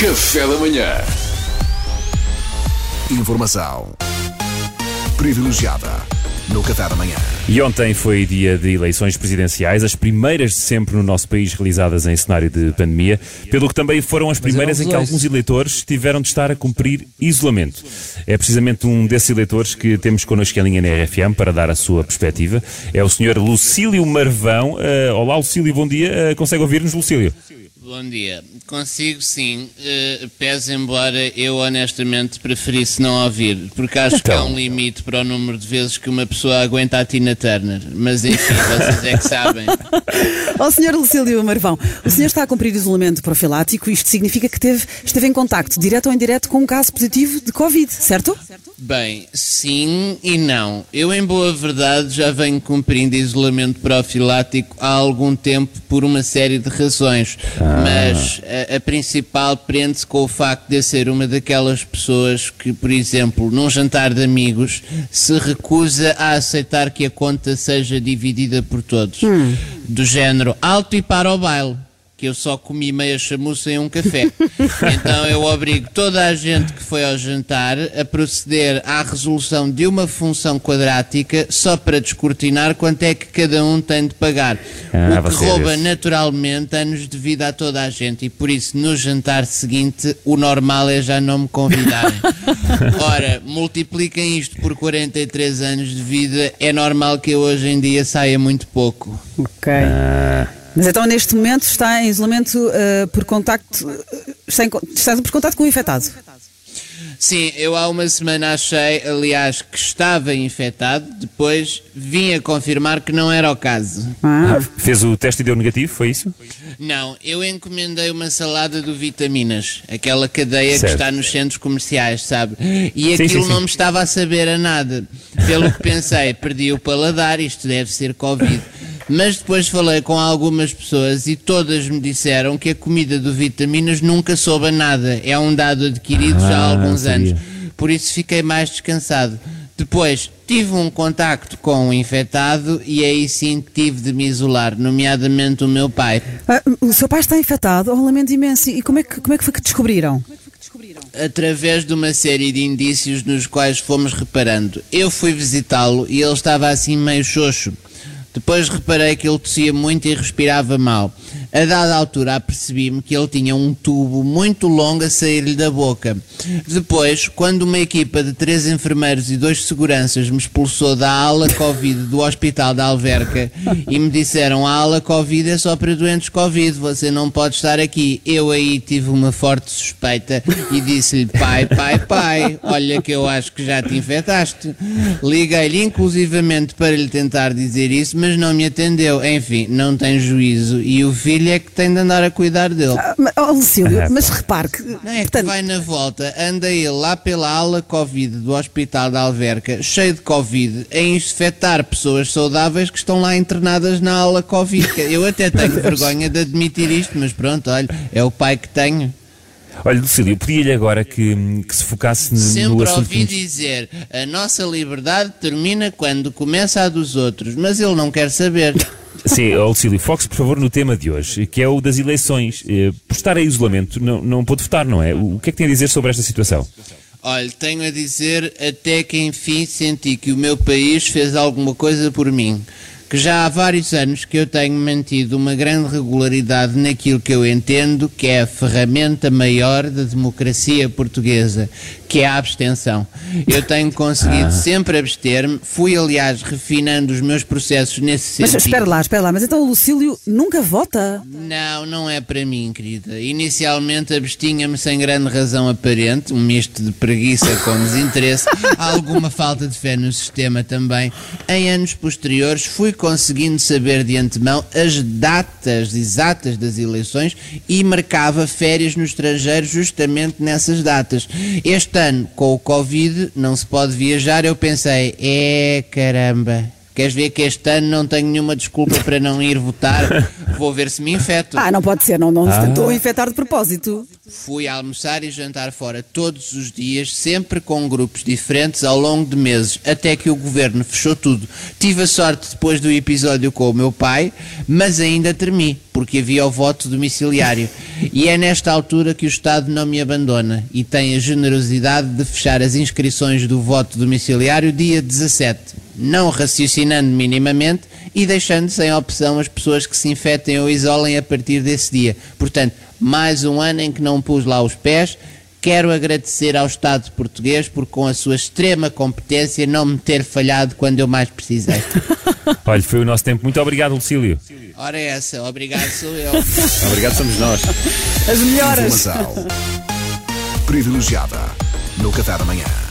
Café da manhã. Informação privilegiada no Café da Manhã. E ontem foi dia de eleições presidenciais, as primeiras de sempre no nosso país realizadas em cenário de pandemia, pelo que também foram as primeiras em que alguns eleitores tiveram de estar a cumprir isolamento. É precisamente um desses eleitores que temos connosco em linha na RFM para dar a sua perspectiva. É o Sr. Lucílio Marvão. Uh, olá, Lucílio, bom dia. Uh, consegue ouvir-nos, Lucílio? Bom dia. Consigo sim, uh, pese embora eu honestamente preferisse não ouvir, porque acho então. que há um limite para o número de vezes que uma pessoa aguenta a Tina Turner. Mas enfim, vocês é que sabem. Ó oh, Sr. Lucílio Marvão, o senhor está a cumprir isolamento profilático, isto significa que teve, esteve em contacto, direto ou indireto, com um caso positivo de Covid, certo? Bem, sim e não. Eu, em boa verdade, já venho cumprindo isolamento profilático há algum tempo por uma série de razões. Ah mas a, a principal prende-se com o facto de eu ser uma daquelas pessoas que, por exemplo, num jantar de amigos, se recusa a aceitar que a conta seja dividida por todos. Hum. Do género alto e para o baile que eu só comi meia chamuça em um café. então eu obrigo toda a gente que foi ao jantar a proceder à resolução de uma função quadrática só para descortinar quanto é que cada um tem de pagar. Ah, o que rouba naturalmente anos de vida a toda a gente e por isso no jantar seguinte o normal é já não me convidarem. Ora, multipliquem isto por 43 anos de vida, é normal que eu hoje em dia saia muito pouco. Ok. Ah. Mas então neste momento está em isolamento uh, por contacto, uh, está, em, está por contacto com o infectado? Sim, eu há uma semana achei, aliás, que estava infectado, depois vim a confirmar que não era o caso. Ah. Fez o teste e deu negativo, foi isso? Não, eu encomendei uma salada do Vitaminas, aquela cadeia certo. que está nos centros comerciais, sabe? E aquilo sim, sim, sim. não me estava a saber a nada. Pelo que pensei, perdi o paladar, isto deve ser Covid. Mas depois falei com algumas pessoas e todas me disseram que a comida do Vitaminas nunca soube a nada. É um dado adquirido ah, já há ah, alguns anos. Por isso fiquei mais descansado. Depois tive um contacto com o infectado e aí sim tive de me isolar, nomeadamente o meu pai. Ah, o seu pai está infectado? Oh, lamento imenso. E como é que, como é que foi que descobriram? Através de uma série de indícios nos quais fomos reparando. Eu fui visitá-lo e ele estava assim meio xoxo. Depois reparei que ele tossia muito e respirava mal. A dada altura apercebi-me que ele tinha um tubo muito longo a sair-lhe da boca. Depois, quando uma equipa de três enfermeiros e dois seguranças me expulsou da ala Covid do Hospital da Alverca e me disseram a ala Covid é só para doentes Covid, você não pode estar aqui. Eu aí tive uma forte suspeita e disse-lhe pai, pai, pai, olha que eu acho que já te infectaste. Liguei-lhe inclusivamente para lhe tentar dizer isso, mas não me atendeu. Enfim, não tem juízo e o filho filho é que tem de andar a cuidar dele. Ah, mas, oh, Lucílio, mas repare que. Não é portanto... que vai na volta, anda ele lá pela ala Covid do Hospital da Alverca, cheio de Covid, a infectar pessoas saudáveis que estão lá internadas na ala Covid. Eu até tenho vergonha de admitir isto, mas pronto, olha, é o pai que tenho. Olha, Lucílio, pedia-lhe agora que, que, se focasse Sempre no assunto. Sempre ouvi dizer, a nossa liberdade termina quando começa a dos outros, mas ele não quer saber. Sim, Lucílio, foque por favor no tema de hoje, que é o das eleições. Eh, por estar em isolamento, não, não pôde votar, não é? O que é que tem a dizer sobre esta situação? Olha, tenho a dizer até que enfim senti que o meu país fez alguma coisa por mim que já há vários anos que eu tenho mantido uma grande regularidade naquilo que eu entendo que é a ferramenta maior da democracia portuguesa, que é a abstenção. Eu tenho conseguido ah. sempre abster-me, fui aliás refinando os meus processos nesse mas, sentido. Mas espera lá, espera lá, mas então o Lucílio nunca vota? Não, não é para mim, querida. Inicialmente abstinha-me sem grande razão aparente, um misto de preguiça com desinteresse, alguma falta de fé no sistema também. Em anos posteriores fui conseguindo saber de antemão as datas exatas das eleições e marcava férias no estrangeiro justamente nessas datas. Este ano, com o Covid, não se pode viajar, eu pensei, é caramba, Queres ver que este ano não tenho nenhuma desculpa para não ir votar? Vou ver se me infeto. Ah, não pode ser, não, não ah. se tentou infectar de propósito. Fui almoçar e jantar fora todos os dias, sempre com grupos diferentes ao longo de meses, até que o governo fechou tudo. Tive a sorte depois do episódio com o meu pai, mas ainda tremi, porque havia o voto domiciliário. E é nesta altura que o Estado não me abandona e tem a generosidade de fechar as inscrições do voto domiciliário dia 17, não raciocinando minimamente e deixando sem opção as pessoas que se infectem ou isolem a partir desse dia. Portanto, mais um ano em que não pus lá os pés. Quero agradecer ao Estado português por, com a sua extrema competência, não me ter falhado quando eu mais precisei. Olha, foi o nosso tempo. Muito obrigado, Lucílio. Ora, é essa. Obrigado, sou eu. obrigado, somos nós. As melhoras. Informação privilegiada no Café da Manhã.